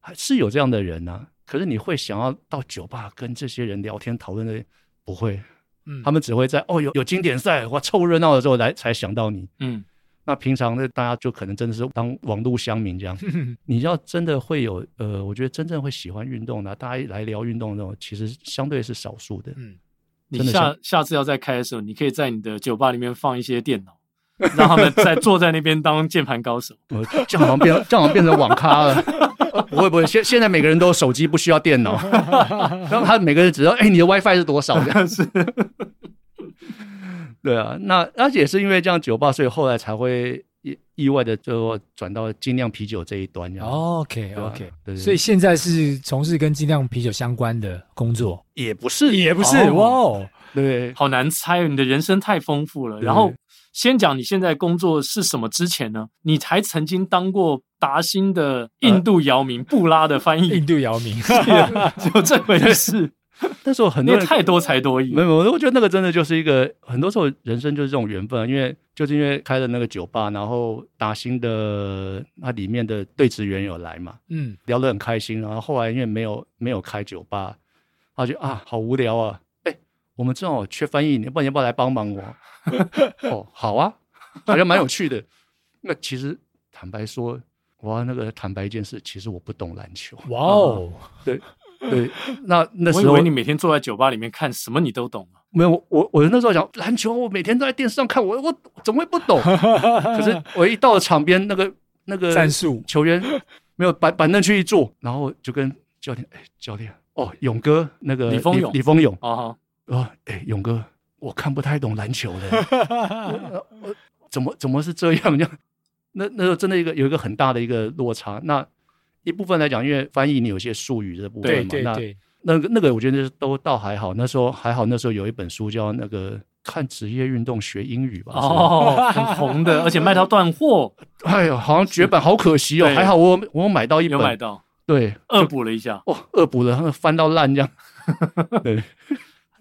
还是有这样的人呢、啊？可是你会想要到酒吧跟这些人聊天讨论的？不会，嗯，他们只会在哦有有经典赛或凑热闹的时候来才想到你，嗯。那平常呢，大家就可能真的是当网路乡民这样。[laughs] 你要真的会有呃，我觉得真正会喜欢运动的，大家来聊运动的那种，其实相对是少数的。嗯，你下下次要再开的时候，你可以在你的酒吧里面放一些电脑。让他们在坐在那边当键盘高手，[laughs] 这样好像变，这样好像变成网咖了。不会不会，现现在每个人都有手机，不需要电脑。[laughs] 然后他每个人只要，哎、欸，你的 WiFi 是多少？这样子。对啊，那而且是因为这样酒吧，所以后来才会意意外的就转到精酿啤酒这一端。OK OK，对，所以现在是从事跟精酿啤酒相关的工作，也不是，也不是。哇哦，对，好难猜，你的人生太丰富了。然后。先讲你现在工作是什么之前呢？你还曾经当过达新的印度姚明布拉的翻译。印度姚明 [laughs] [laughs] 有这回事？[laughs] 那时候很多人太多才多艺。没有，我觉得那个真的就是一个很多时候人生就是这种缘分，因为就是因为开了那个酒吧，然后打新的那里面的对职员有来嘛，嗯，聊得很开心。然后后来因为没有没有开酒吧，他就啊好无聊啊。哎我们正好缺翻译，你不然要不要来帮忙我？[laughs] 哦，好啊，好像蛮有趣的。那其实坦白说，我要那个坦白一件事，其实我不懂篮球。哇哦，[laughs] 对对，那那时候我以为你每天坐在酒吧里面看什么你都懂啊？没有，我我我那时候讲篮球，我每天都在电视上看，我 [laughs] 我怎么会不懂？可是我一到了场边，那个那个战术球员没有板板凳区一坐，然后就跟教练，哎，教练，哦，勇哥，那个李峰勇，李峰勇啊。哦，哎、欸，勇哥，我看不太懂篮球的，[laughs] 怎么怎么是这样？[laughs] 这样，那那时候真的一个有一个很大的一个落差。那一部分来讲，因为翻译你有些术语的部分嘛，对对对，那那个那个我觉得都倒还好。那时候还好，那时候有一本书叫那个看职业运动学英语吧，哦，很红的，而且卖到断货。哎呦，好像绝版，好可惜哦。[laughs] 还好我我买到一本，有买到，对，恶补了一下，哦，恶补了，翻到烂这样，[laughs] 对。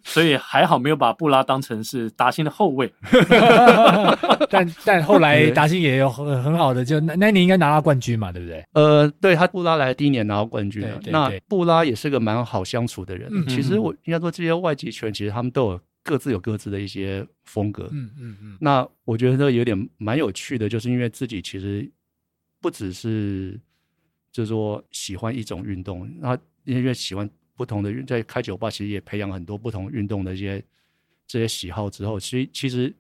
所以还好没有把布拉当成是达新的后卫，[laughs] 但但后来达新也有很很好的，就那那年应该拿到冠军嘛，对不对？呃，对他布拉来第一年拿到冠军了，那布拉也是个蛮好相处的人。嗯、其实我应该说，这些外籍球员其实他们都有各自有各自的一些风格。嗯嗯嗯。嗯嗯那我觉得这有点蛮有趣的，就是因为自己其实不只是就是说喜欢一种运动，那因为喜欢。不同的运在开酒吧，其实也培养很多不同运动的一些这些喜好之后，其实其实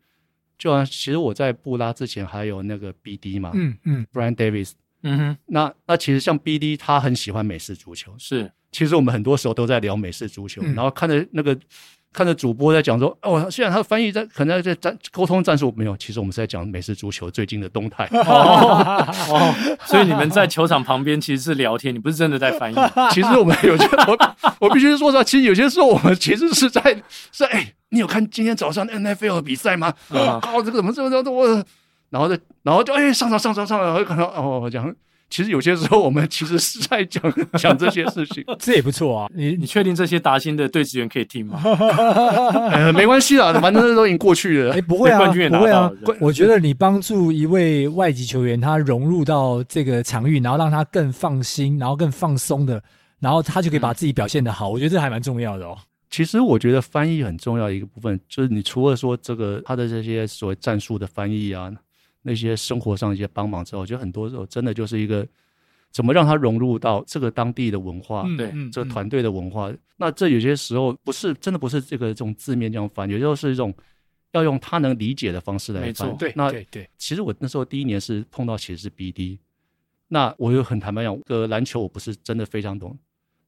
就像，其实我在布拉之前还有那个 BD 嘛，嗯嗯，Brian Davis，嗯哼，那那其实像 BD 他很喜欢美式足球，是，其实我们很多时候都在聊美式足球，嗯、然后看着那个。看着主播在讲说，哦，虽然他的翻译在可能在战沟通战术没有，其实我们是在讲美式足球最近的动态。哦，哦，所以你们在球场旁边其实是聊天，你不是真的在翻译。[laughs] 其实我们有些我 [laughs] 我必须说实话，其实有些时候我们其实是在是哎，你有看今天早上 NFL 的比赛吗？靠，这个怎么这么这么然后就然后就哎上场上场上场，然后看到哦这样。其实有些时候我们其实是在讲讲这些事情，[laughs] 这也不错啊。你你确定这些达新的队职员可以听吗？[laughs] 呃，没关系啦，反正都已经过去了。[laughs] 哎，不会啊，不会啊。我觉得你帮助一位外籍球员，他融入到这个场域，然后让他更放心，然后更放松的，然后他就可以把自己表现的好。我觉得这还蛮重要的哦。其实我觉得翻译很重要的一个部分，就是你除了说这个他的这些所谓战术的翻译啊。那些生活上一些帮忙之后，我觉得很多时候真的就是一个怎么让他融入到这个当地的文化，对、嗯、这个团队的文化。嗯、那这有些时候不是真的不是这个这种字面这样翻，有时候是一种要用他能理解的方式来翻。对，那对对。其实我那时候第一年是碰到其实是 BD，那我又很坦白讲，这个篮球我不是真的非常懂。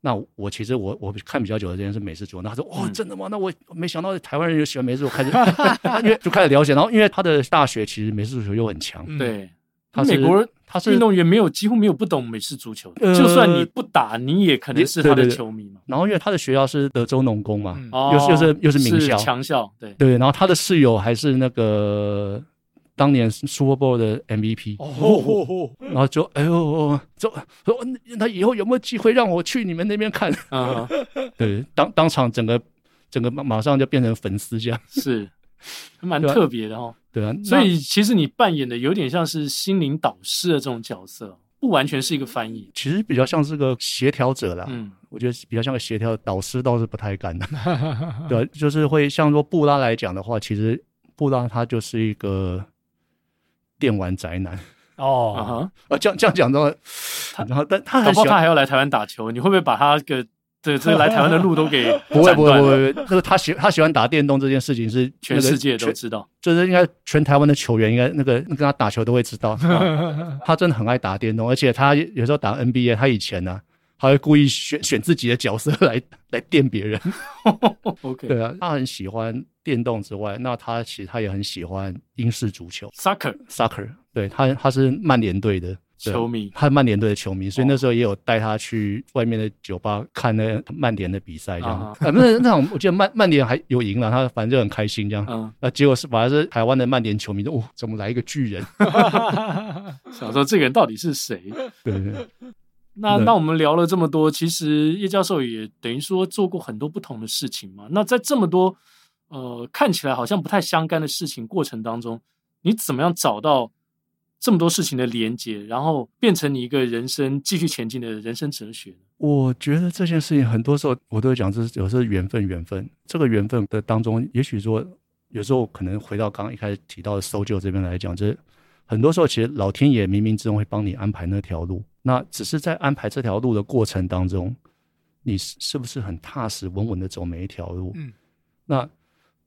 那我其实我我看比较久的这件是美式足球，那他说哦真的吗？那我没想到台湾人就喜欢美式足球，开始 [laughs] 因为就开始了解，然后因为他的大学其实美式足球又很强，对，他美国他是运动员没有几乎没有不懂美式足球的，就算你不打你也可能是他的球迷嘛。然后因为他的学校是德州农工嘛，又是又是又是名校强校，对对，然后他的室友还是那个。当年 Super Bowl 的 MVP，哦，然后就哎呦，就说那以后有没有机会让我去你们那边看？啊，对，当当场整个整个马上就变成粉丝这样，是蛮特别的哦。对啊，所以其实你扮演的有点像是心灵导师的这种角色，不完全是一个翻译，其实比较像是个协调者啦。嗯，我觉得比较像个协调导师，倒是不太敢的。[laughs] 对，就是会像说布拉来讲的话，其实布拉他就是一个。电玩宅男。哦，啊，这样这样讲的话，然后但他还他还要来台湾打球，你会不会把他个对这个来台湾的路都给不会不会不会？[laughs] 那个他喜他喜欢打电动这件事情是全世界都知道，就是应该全台湾的球员应该那个跟他打球都会知道，[laughs] 他真的很爱打电动，而且他有时候打 NBA，他以前呢。他会故意选选自己的角色来 [laughs] 来电别人，[laughs] OK，对啊，他很喜欢电动之外，那他其实他也很喜欢英式足球，Soccer，Soccer，对他他是曼联队的球迷，他是曼联队的球迷，所以那时候也有带他去外面的酒吧看那曼联的比赛，这样。啊，[laughs] 那种，我记得曼曼联还有赢了，他反正就很开心这样，嗯，那结果是反而是台湾的曼联球迷，哦，怎么来一个巨人？想说这个人到底是谁？对对。那那我们聊了这么多，其实叶教授也等于说做过很多不同的事情嘛。那在这么多呃看起来好像不太相干的事情过程当中，你怎么样找到这么多事情的连接，然后变成你一个人生继续前进的人生哲学？我觉得这件事情很多时候我都会讲，这是有时候缘分，缘分。这个缘分的当中，也许说有时候可能回到刚刚一开始提到的搜救这边来讲，这很多时候其实老天爷冥冥之中会帮你安排那条路。那只是在安排这条路的过程当中，你是不是很踏实稳稳的走每一条路？嗯，那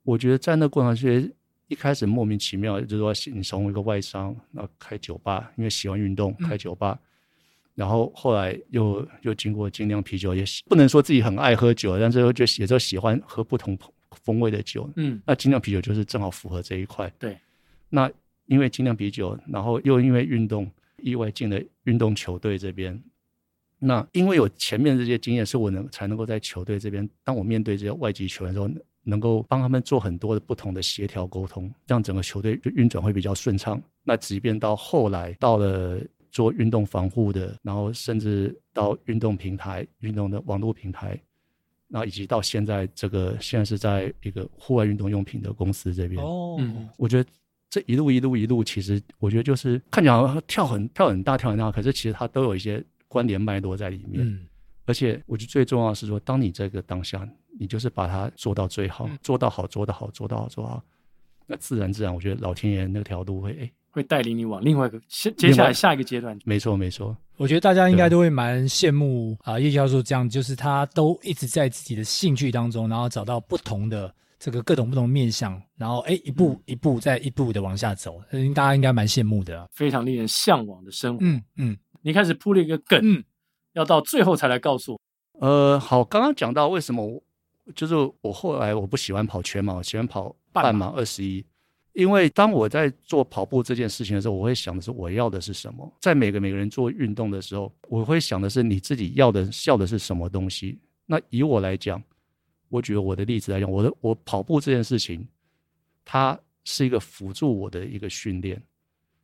我觉得在那过程其实一开始莫名其妙，就是说你从一个外商，那开酒吧，因为喜欢运动开酒吧，嗯、然后后来又又经过精酿啤酒，也不能说自己很爱喝酒，但是又就也就喜欢喝不同风味的酒。嗯，那精酿啤酒就是正好符合这一块。对，那因为精酿啤酒，然后又因为运动。意外进了运动球队这边，那因为有前面这些经验，是我能才能够在球队这边，当我面对这些外籍球员的时候，能够帮他们做很多的不同的协调沟通，让整个球队就运转会比较顺畅。那即便到后来到了做运动防护的，然后甚至到运动平台、运动的网络平台，那以及到现在这个现在是在一个户外运动用品的公司这边，哦，嗯，我觉得。这一路一路一路，其实我觉得就是看起来好像跳很跳很大跳很大，可是其实它都有一些关联脉络在里面。嗯，而且我觉得最重要的是说，当你这个当下，你就是把它做到最好，做到好，做到好，做到好，做到好，那自然自然，我觉得老天爷那条路会哎会带领你往另外一个接接下来下一个阶段。没错没错，我觉得大家应该都会蛮羡慕啊叶教授这样，就是他都一直在自己的兴趣当中，然后找到不同的。这个各种不同面向，然后哎，一步一步再一步的往下走，嗯，大家应该蛮羡慕的啊，非常令人向往的生活。嗯嗯，你开始铺了一个梗，嗯，要到最后才来告诉我。呃，好，刚刚讲到为什么我就是我后来我不喜欢跑全马，我喜欢跑半马二十一，因为当我在做跑步这件事情的时候，我会想的是我要的是什么。在每个每个人做运动的时候，我会想的是你自己要的要的是什么东西。那以我来讲。我举我的例子来讲，我的我跑步这件事情，它是一个辅助我的一个训练。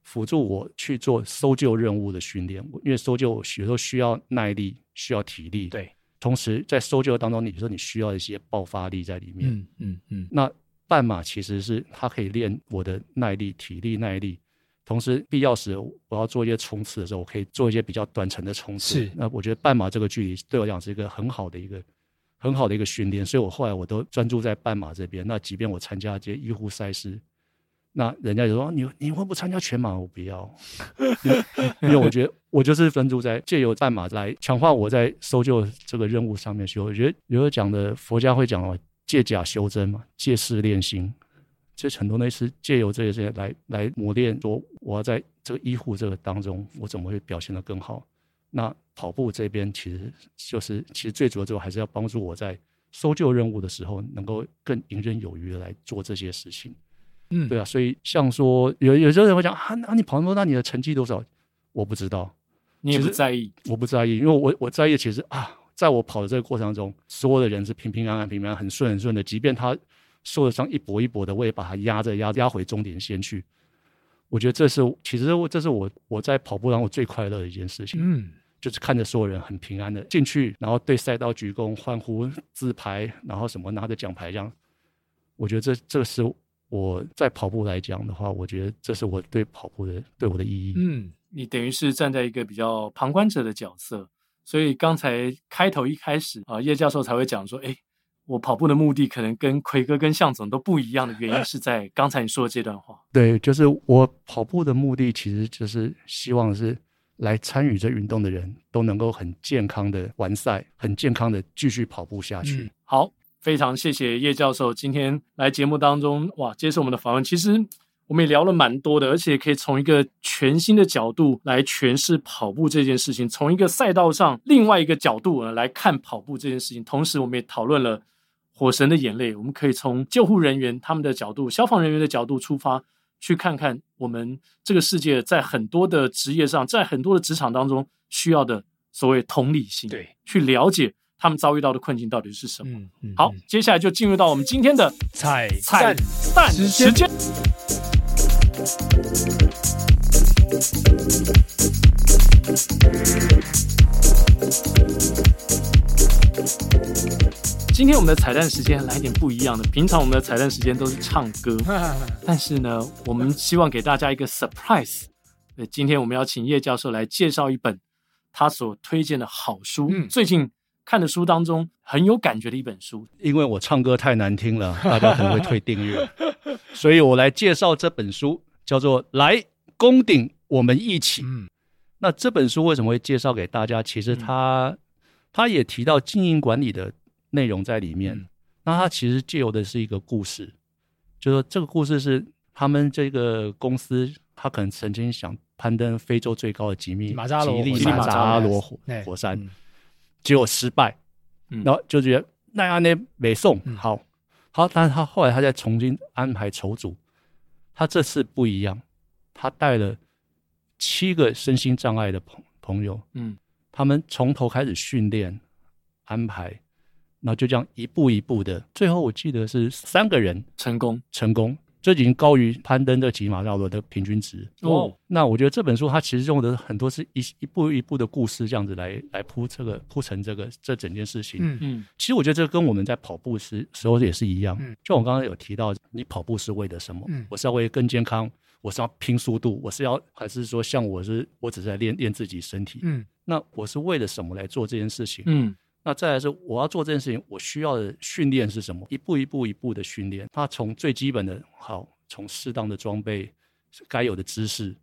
辅助我去做搜救任务的训练。因为搜救有时候需要耐力，需要体力。对，同时在搜救当中，你说你需要一些爆发力在里面。嗯嗯嗯。那半马其实是它可以练我的耐力、体力、耐力。同时，必要时我要做一些冲刺的时候，我可以做一些比较短程的冲刺。是。那我觉得半马这个距离对我来讲是一个很好的一个很好的一个训练，所以我后来我都专注在半马这边。那即便我参加这些医护赛事，那人家就说你你会不参加全马？我不要，[laughs] 因为我觉得我就是专注在借由半马来强化我在搜救这个任务上面去。我觉得有时候讲的佛家会讲哦，借假修真嘛，借事练心。这很多类似借由这些这些来来磨练，说我要在这个医护这个当中，我怎么会表现得更好？那跑步这边其实就是，其实最主要就还是要帮助我在搜救任务的时候，能够更游刃有余的来做这些事情。嗯，对啊，所以像说有有些人会讲啊，那你跑那么多，那你的成绩多少？我不知道，你也不在意，我不在意，因为我我在意其实啊，在我跑的这个过程中，所有的人是平平安安、平平安安、很顺很顺的，即便他。受了伤一搏一搏的，我也把他压着压压回终点线去。我觉得这是其实这是我我在跑步当中我最快乐的一件事情。嗯，就是看着所有人很平安的进去，然后对赛道鞠躬、欢呼、自拍，然后什么拿着奖牌这样。我觉得这这是我在跑步来讲的话，我觉得这是我对跑步的对我的意义。嗯，你等于是站在一个比较旁观者的角色，所以刚才开头一开始啊，叶教授才会讲说，哎。我跑步的目的可能跟奎哥跟向总都不一样的原因是在刚才你说的这段话。[laughs] 对，就是我跑步的目的其实就是希望是来参与这运动的人都能够很健康的完赛，很健康的继续跑步下去。嗯，好，非常谢谢叶教授今天来节目当中哇，接受我们的访问。其实我们也聊了蛮多的，而且可以从一个全新的角度来诠释跑步这件事情，从一个赛道上另外一个角度来看跑步这件事情。同时，我们也讨论了。火神的眼泪，我们可以从救护人员他们的角度、消防人员的角度出发，去看看我们这个世界在很多的职业上，在很多的职场当中需要的所谓同理心，对，去了解他们遭遇到的困境到底是什么。嗯嗯、好，接下来就进入到我们今天的 [laughs] 彩彩蛋时间。今天我们的彩蛋时间来点不一样的。平常我们的彩蛋时间都是唱歌，[laughs] 但是呢，我们希望给大家一个 surprise。今天我们要请叶教授来介绍一本他所推荐的好书。嗯，最近看的书当中很有感觉的一本书。因为我唱歌太难听了，[laughs] 大家可能会退订阅，[laughs] 所以我来介绍这本书，叫做《来攻顶，我们一起》。嗯，那这本书为什么会介绍给大家？其实他他也提到经营管理的。内容在里面，嗯、那他其实借由的是一个故事，就是说这个故事是他们这个公司，他可能曾经想攀登非洲最高的吉米马扎罗吉利马扎罗火火山，嗯、结果失败，嗯、然后就觉得那样呢没送，嗯、好，好，但是他后来他再重新安排筹组，他这次不一样，他带了七个身心障碍的朋朋友，嗯，他们从头开始训练安排。那就这样一步一步的，最后我记得是三个人成功，成功，这已经高于攀登的吉马扎罗的平均值哦。那我觉得这本书它其实用的很多是一一步一步的故事，这样子来来铺这个铺成这个这整件事情。嗯嗯，其实我觉得这跟我们在跑步时时候也是一样。嗯，就我刚刚有提到，你跑步是为了什么？嗯，我是要为了更健康，我是要拼速度，我是要还是说像我是我只是在练练自己身体？嗯，那我是为了什么来做这件事情？嗯。那再来是我要做这件事情，我需要的训练是什么？一步一步一步的训练。他从最基本的，好，从适当的装备，该有的知识，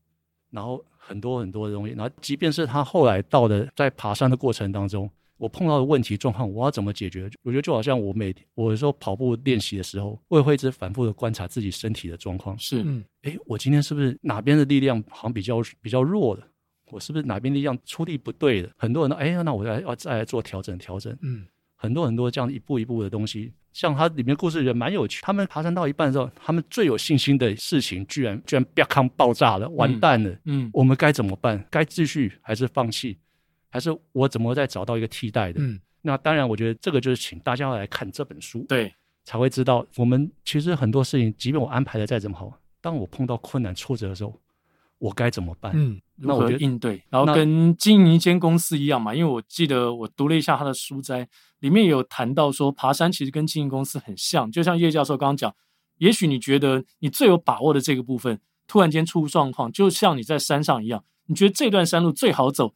然后很多很多的东西。然后即便是他后来到的在爬山的过程当中，我碰到的问题状况，我要怎么解决？我觉得就好像我每天我有时候跑步练习的时候，我也会一直反复的观察自己身体的状况。是，嗯，诶，我今天是不是哪边的力量好像比较比较弱的？我是不是哪边力量出力不对的？很多人都哎，那我再要再来做调整调整。嗯，很多很多这样一步一步的东西，像它里面故事也蛮有趣。他们爬山到一半的时候，他们最有信心的事情，居然居然啪康爆炸了，完蛋了。嗯，嗯我们该怎么办？该继续还是放弃？还是我怎么再找到一个替代的？嗯，那当然，我觉得这个就是请大家来看这本书，对，才会知道我们其实很多事情，即便我安排的再怎么好，当我碰到困难挫折的时候。我该怎么办？嗯，那我觉得应对？然后跟经营一间公司一样嘛，因为我记得我读了一下他的书斋，里面有谈到说，爬山其实跟经营公司很像，就像叶教授刚刚讲，也许你觉得你最有把握的这个部分，突然间出状况，就像你在山上一样，你觉得这段山路最好走，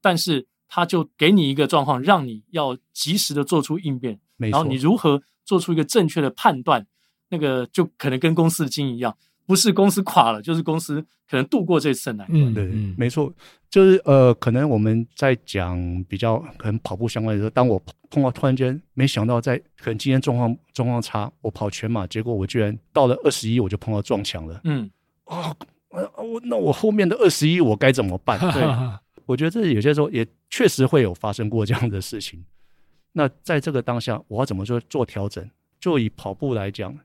但是他就给你一个状况，让你要及时的做出应变，没错。然后你如何做出一个正确的判断，那个就可能跟公司的经营一样。不是公司垮了，就是公司可能度过这次难关。嗯，对，没错，就是呃，可能我们在讲比较可能跑步相关的时候，当我碰到突然间没想到在可能今天状况状况差，我跑全马，结果我居然到了二十一我就碰到撞墙了。嗯，啊，我那我后面的二十一我该怎么办？对，[laughs] 我觉得这有些时候也确实会有发生过这样的事情。那在这个当下，我要怎么做做调整？就以跑步来讲。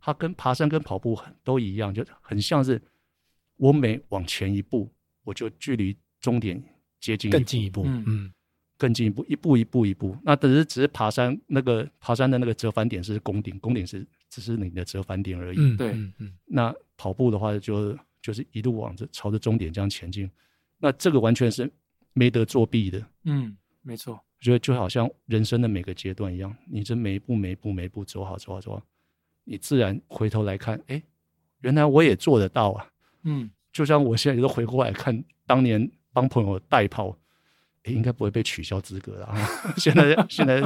它跟爬山跟跑步很都一样，就很像是我每往前一步，我就距离终点接近更进一步，嗯，更进一步，一步一步一步。那只是只是爬山那个爬山的那个折返点是攻顶，攻顶是只是你的折返点而已。嗯，对，嗯。那跑步的话就，就就是一路往着朝着终点这样前进。那这个完全是没得作弊的。嗯，没错。我觉得就好像人生的每个阶段一样，你这每一步每一步每一步走好走好走好。你自然回头来看，哎，原来我也做得到啊。嗯，就像我现在都回过来看，当年帮朋友代跑，哎，应该不会被取消资格了。[laughs] 现在现在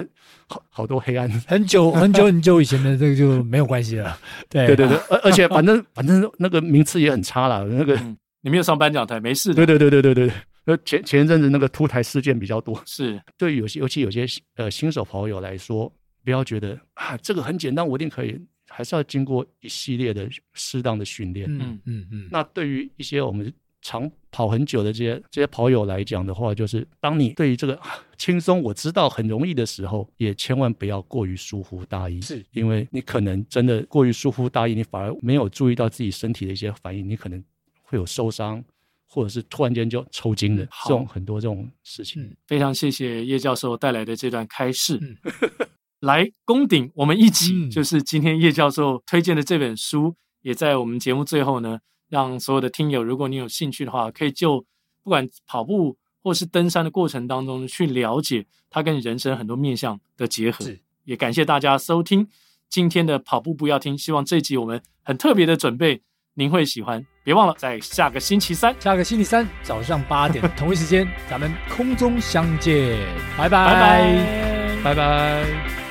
好好多黑暗，很久很久很久以前的这个就没有关系了。对 [laughs] 对对对，而而且反正反正那个名次也很差了。那个、嗯、你没有上颁奖台，没事的。对对对对对对对。前前一阵子那个突台事件比较多，是对于有些尤其有些呃新手跑友来说，不要觉得啊这个很简单，我一定可以。还是要经过一系列的适当的训练。嗯嗯嗯。那对于一些我们长跑很久的这些这些跑友来讲的话，就是当你对于这个轻松我知道很容易的时候，也千万不要过于疏忽大意。是，因为你可能真的过于疏忽大意，你反而没有注意到自己身体的一些反应，你可能会有受伤，或者是突然间就抽筋的这种很多这种事情。嗯，非常谢谢叶教授带来的这段开示。嗯 [laughs] 来攻顶，我们一起就是今天叶教授推荐的这本书，嗯、也在我们节目最后呢，让所有的听友，如果你有兴趣的话，可以就不管跑步或是登山的过程当中去了解它跟人生很多面向的结合。也感谢大家收听今天的跑步不要听，希望这一集我们很特别的准备，您会喜欢。别忘了在下个星期三，下个星期三早上八点 [laughs] 同一时间，咱们空中相见，拜拜。拜拜。拜拜。